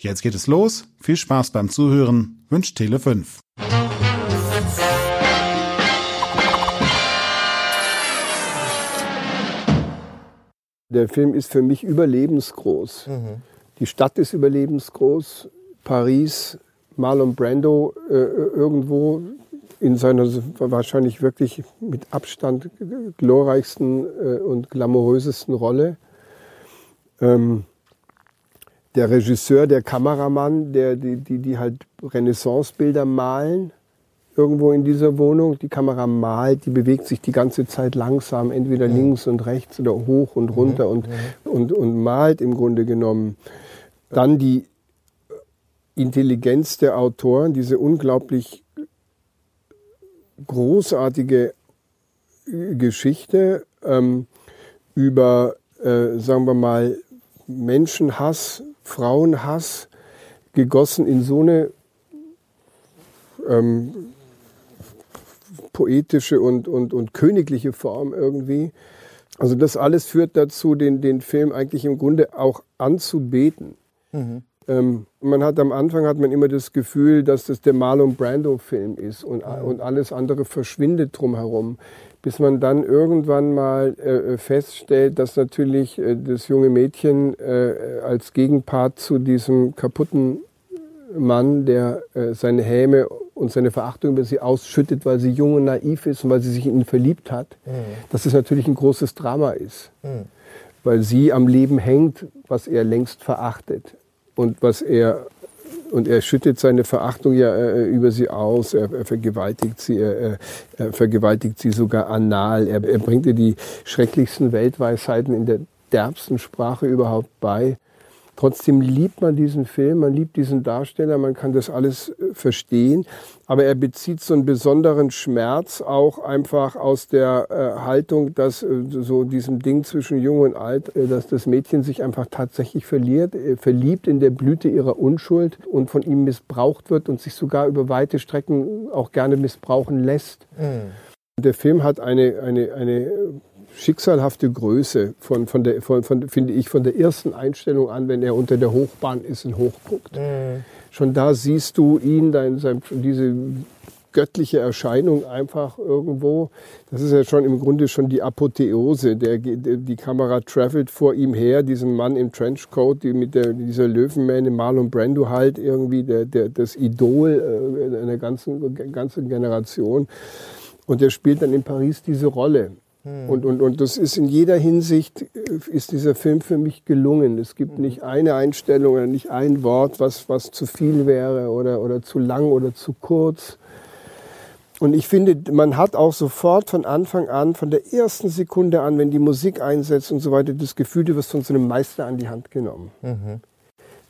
Jetzt geht es los. Viel Spaß beim Zuhören. Wünscht Tele5. Der Film ist für mich überlebensgroß. Mhm. Die Stadt ist überlebensgroß. Paris, Marlon Brando äh, irgendwo in seiner wahrscheinlich wirklich mit Abstand glorreichsten äh, und glamourösesten Rolle. Ähm, der Regisseur, der Kameramann, der, die, die, die halt Renaissancebilder malen, irgendwo in dieser Wohnung. Die Kamera malt, die bewegt sich die ganze Zeit langsam, entweder mhm. links und rechts oder hoch und runter mhm. und, mhm. und, und malt im Grunde genommen. Dann die Intelligenz der Autoren, diese unglaublich großartige Geschichte ähm, über, äh, sagen wir mal, Menschenhass, Frauenhass gegossen in so eine ähm, poetische und, und, und königliche Form irgendwie. Also das alles führt dazu, den, den Film eigentlich im Grunde auch anzubeten. Mhm. Ähm, man hat am Anfang hat man immer das Gefühl, dass das der Marlon Brando Film ist und, und alles andere verschwindet drumherum bis man dann irgendwann mal äh, feststellt, dass natürlich äh, das junge Mädchen äh, als Gegenpart zu diesem kaputten Mann, der äh, seine Häme und seine Verachtung über sie ausschüttet, weil sie jung und naiv ist und weil sie sich in ihn verliebt hat, mhm. dass es natürlich ein großes Drama ist. Mhm. Weil sie am Leben hängt, was er längst verachtet und was er und er schüttet seine Verachtung ja äh, über sie aus, er, er vergewaltigt sie, er, er, vergewaltigt sie sogar anal, er, er bringt ihr die schrecklichsten Weltweisheiten in der derbsten Sprache überhaupt bei. Trotzdem liebt man diesen Film, man liebt diesen Darsteller, man kann das alles äh, verstehen. Aber er bezieht so einen besonderen Schmerz auch einfach aus der äh, Haltung, dass äh, so diesem Ding zwischen Jung und Alt, äh, dass das Mädchen sich einfach tatsächlich verliert, äh, verliebt in der Blüte ihrer Unschuld und von ihm missbraucht wird und sich sogar über weite Strecken auch gerne missbrauchen lässt. Mhm. Der Film hat eine, eine, eine schicksalhafte Größe von, von der, von, von, finde ich, von der ersten Einstellung an, wenn er unter der Hochbahn ist und hochguckt. Mhm. Schon da siehst du ihn, dein, sein, diese göttliche Erscheinung einfach irgendwo. Das ist ja schon im Grunde schon die Apotheose. Der, die Kamera travelt vor ihm her, diesen Mann im Trenchcoat, die mit der, dieser Löwenmähne, Marlon Brando halt irgendwie, der, der, das Idol äh, einer ganzen, ganzen Generation. Und er spielt dann in Paris diese Rolle. Hm. Und, und, und das ist in jeder Hinsicht, äh, ist dieser Film für mich gelungen. Es gibt hm. nicht eine Einstellung oder nicht ein Wort, was, was zu viel wäre oder, oder zu lang oder zu kurz. Und ich finde, man hat auch sofort von Anfang an, von der ersten Sekunde an, wenn die Musik einsetzt und so weiter, das Gefühl, du wirst von so einem Meister an die Hand genommen. Mhm.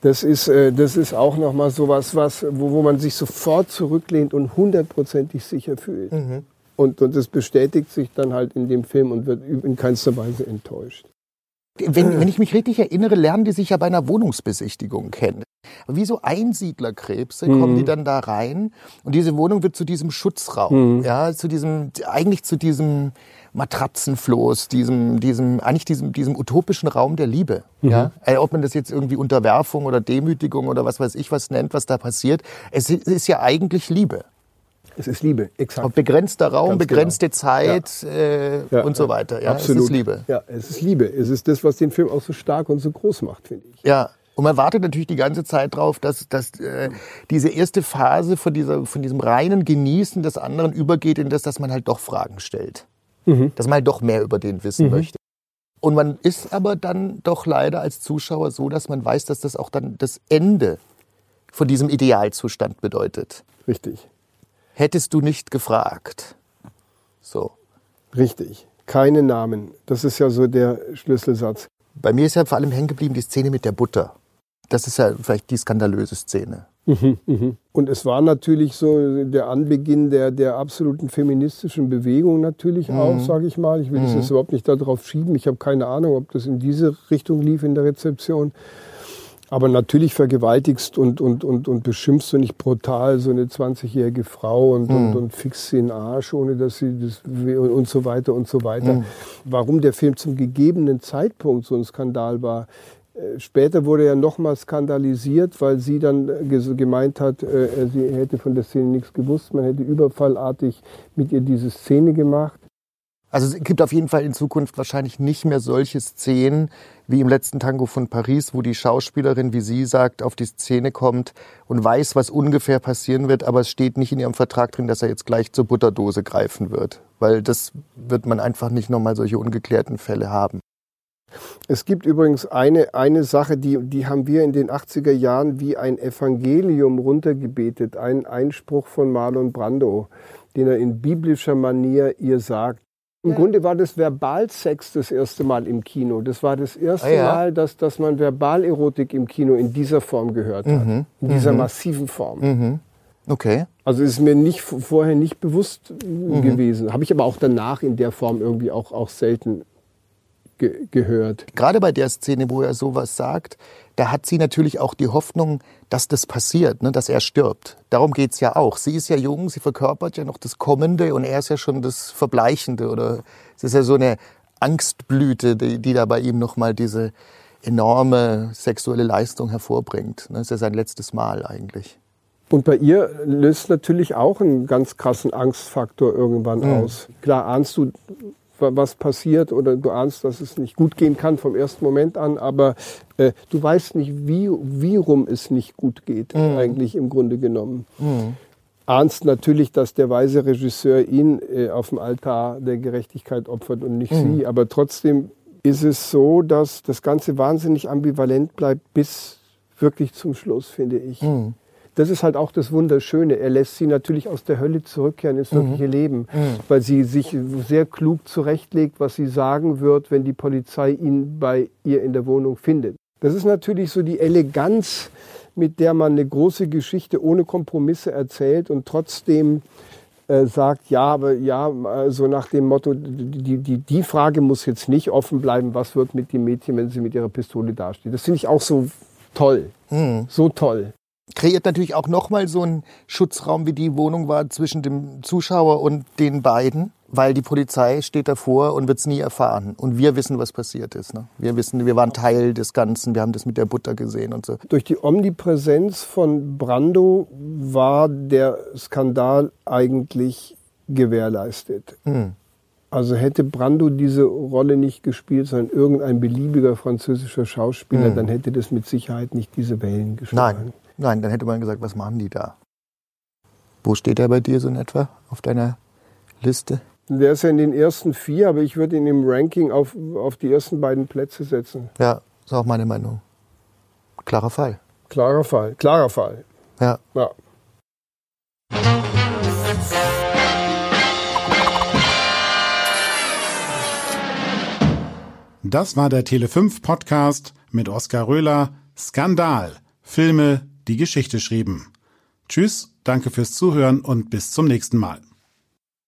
Das ist, äh, das ist auch nochmal so was, was wo, wo man sich sofort zurücklehnt und hundertprozentig sicher fühlt. Mhm. Und, und das bestätigt sich dann halt in dem Film und wird in keinster Weise enttäuscht. Wenn, wenn ich mich richtig erinnere, lernen die sich ja bei einer Wohnungsbesichtigung kennen. Wie so Einsiedlerkrebse mhm. kommen die dann da rein und diese Wohnung wird zu diesem Schutzraum, mhm. ja, zu diesem, eigentlich zu diesem Matratzenfloß, diesem, diesem, eigentlich diesem, diesem utopischen Raum der Liebe. Mhm. Ja? Äh, ob man das jetzt irgendwie Unterwerfung oder Demütigung oder was weiß ich was nennt, was da passiert. Es ist ja eigentlich Liebe. Es ist Liebe, exakt. Auf begrenzter Raum, Ganz begrenzte genau. Zeit ja. Äh, ja, und so weiter. Ja, absolut. Es ist Liebe. Ja, es ist Liebe. Es ist das, was den Film auch so stark und so groß macht, finde ich. Ja. Und man wartet natürlich die ganze Zeit drauf, dass, dass äh, diese erste Phase von, dieser, von diesem reinen Genießen des anderen übergeht in das, dass man halt doch Fragen stellt. Mhm. Dass man halt doch mehr über den wissen mhm. möchte. Und man ist aber dann doch leider als Zuschauer so, dass man weiß, dass das auch dann das Ende von diesem Idealzustand bedeutet. Richtig hättest du nicht gefragt. So. Richtig. Keine Namen. Das ist ja so der Schlüsselsatz. Bei mir ist ja vor allem hängen geblieben die Szene mit der Butter. Das ist ja vielleicht die skandalöse Szene. Mhm, mhm. Und es war natürlich so der Anbeginn der, der absoluten feministischen Bewegung natürlich mhm. auch, sage ich mal. Ich will mhm. das jetzt überhaupt nicht darauf schieben. Ich habe keine Ahnung, ob das in diese Richtung lief in der Rezeption. Aber natürlich vergewaltigst und, und, und, und beschimpfst du nicht brutal so eine 20-jährige Frau und, mhm. und, und fixst sie in den Arsch, ohne dass sie das und so weiter und so weiter. Mhm. Warum der Film zum gegebenen Zeitpunkt so ein Skandal war, äh, Später wurde er nochmal skandalisiert, weil sie dann äh, gemeint hat, äh, sie hätte von der Szene nichts gewusst. Man hätte überfallartig mit ihr diese Szene gemacht. Also es gibt auf jeden Fall in Zukunft wahrscheinlich nicht mehr solche Szenen wie im letzten Tango von Paris, wo die Schauspielerin, wie sie sagt, auf die Szene kommt und weiß, was ungefähr passieren wird, aber es steht nicht in ihrem Vertrag drin, dass er jetzt gleich zur Butterdose greifen wird. Weil das wird man einfach nicht nochmal solche ungeklärten Fälle haben. Es gibt übrigens eine, eine Sache, die, die haben wir in den 80er Jahren wie ein Evangelium runtergebetet. Ein Einspruch von Marlon Brando, den er in biblischer Manier ihr sagt. Im ja. Grunde war das Verbalsex das erste Mal im Kino. Das war das erste ah, ja. Mal, dass, dass man Verbalerotik im Kino in dieser Form gehört hat. Mhm. In dieser mhm. massiven Form. Mhm. Okay. Also ist mir nicht, vorher nicht bewusst mhm. gewesen. Habe ich aber auch danach in der Form irgendwie auch, auch selten ge gehört. Gerade bei der Szene, wo er sowas sagt, da hat sie natürlich auch die Hoffnung, dass das passiert, ne, dass er stirbt. Darum geht's ja auch. Sie ist ja jung, sie verkörpert ja noch das Kommende und er ist ja schon das Verbleichende. Oder es ist ja so eine Angstblüte, die, die da bei ihm nochmal diese enorme sexuelle Leistung hervorbringt. Das ist ja sein letztes Mal eigentlich. Und bei ihr löst natürlich auch einen ganz krassen Angstfaktor irgendwann mhm. aus. Klar ahnst du, was passiert oder du ahnst, dass es nicht gut gehen kann vom ersten Moment an, aber äh, du weißt nicht, wie, wie rum es nicht gut geht, mhm. eigentlich im Grunde genommen. Mhm. Ahnst natürlich, dass der weise Regisseur ihn äh, auf dem Altar der Gerechtigkeit opfert und nicht mhm. sie, aber trotzdem ist es so, dass das Ganze wahnsinnig ambivalent bleibt bis wirklich zum Schluss, finde ich. Mhm das ist halt auch das Wunderschöne. Er lässt sie natürlich aus der Hölle zurückkehren ins wirkliche mhm. Leben, mhm. weil sie sich sehr klug zurechtlegt, was sie sagen wird, wenn die Polizei ihn bei ihr in der Wohnung findet. Das ist natürlich so die Eleganz, mit der man eine große Geschichte ohne Kompromisse erzählt und trotzdem äh, sagt, ja, aber ja, so also nach dem Motto, die, die, die Frage muss jetzt nicht offen bleiben, was wird mit dem Mädchen, wenn sie mit ihrer Pistole dasteht. Das finde ich auch so toll. Mhm. So toll kreiert natürlich auch nochmal so einen Schutzraum, wie die Wohnung war zwischen dem Zuschauer und den beiden, weil die Polizei steht davor und wird es nie erfahren. Und wir wissen, was passiert ist. Ne? Wir wissen, wir waren Teil des Ganzen, wir haben das mit der Butter gesehen und so. Durch die Omnipräsenz von Brando war der Skandal eigentlich gewährleistet. Hm. Also hätte Brando diese Rolle nicht gespielt, sondern irgendein beliebiger französischer Schauspieler, hm. dann hätte das mit Sicherheit nicht diese Wellen geschlagen. Nein, Nein, dann hätte man gesagt, was machen die da? Wo steht er bei dir so in etwa auf deiner Liste? Der ist ja in den ersten vier, aber ich würde ihn im Ranking auf, auf die ersten beiden Plätze setzen. Ja, ist auch meine Meinung. Klarer Fall. Klarer Fall, klarer Fall. Ja. ja. Das war der Tele5 Podcast mit Oskar Röhler. Skandal. Filme, die Geschichte schrieben. Tschüss, danke fürs Zuhören und bis zum nächsten Mal.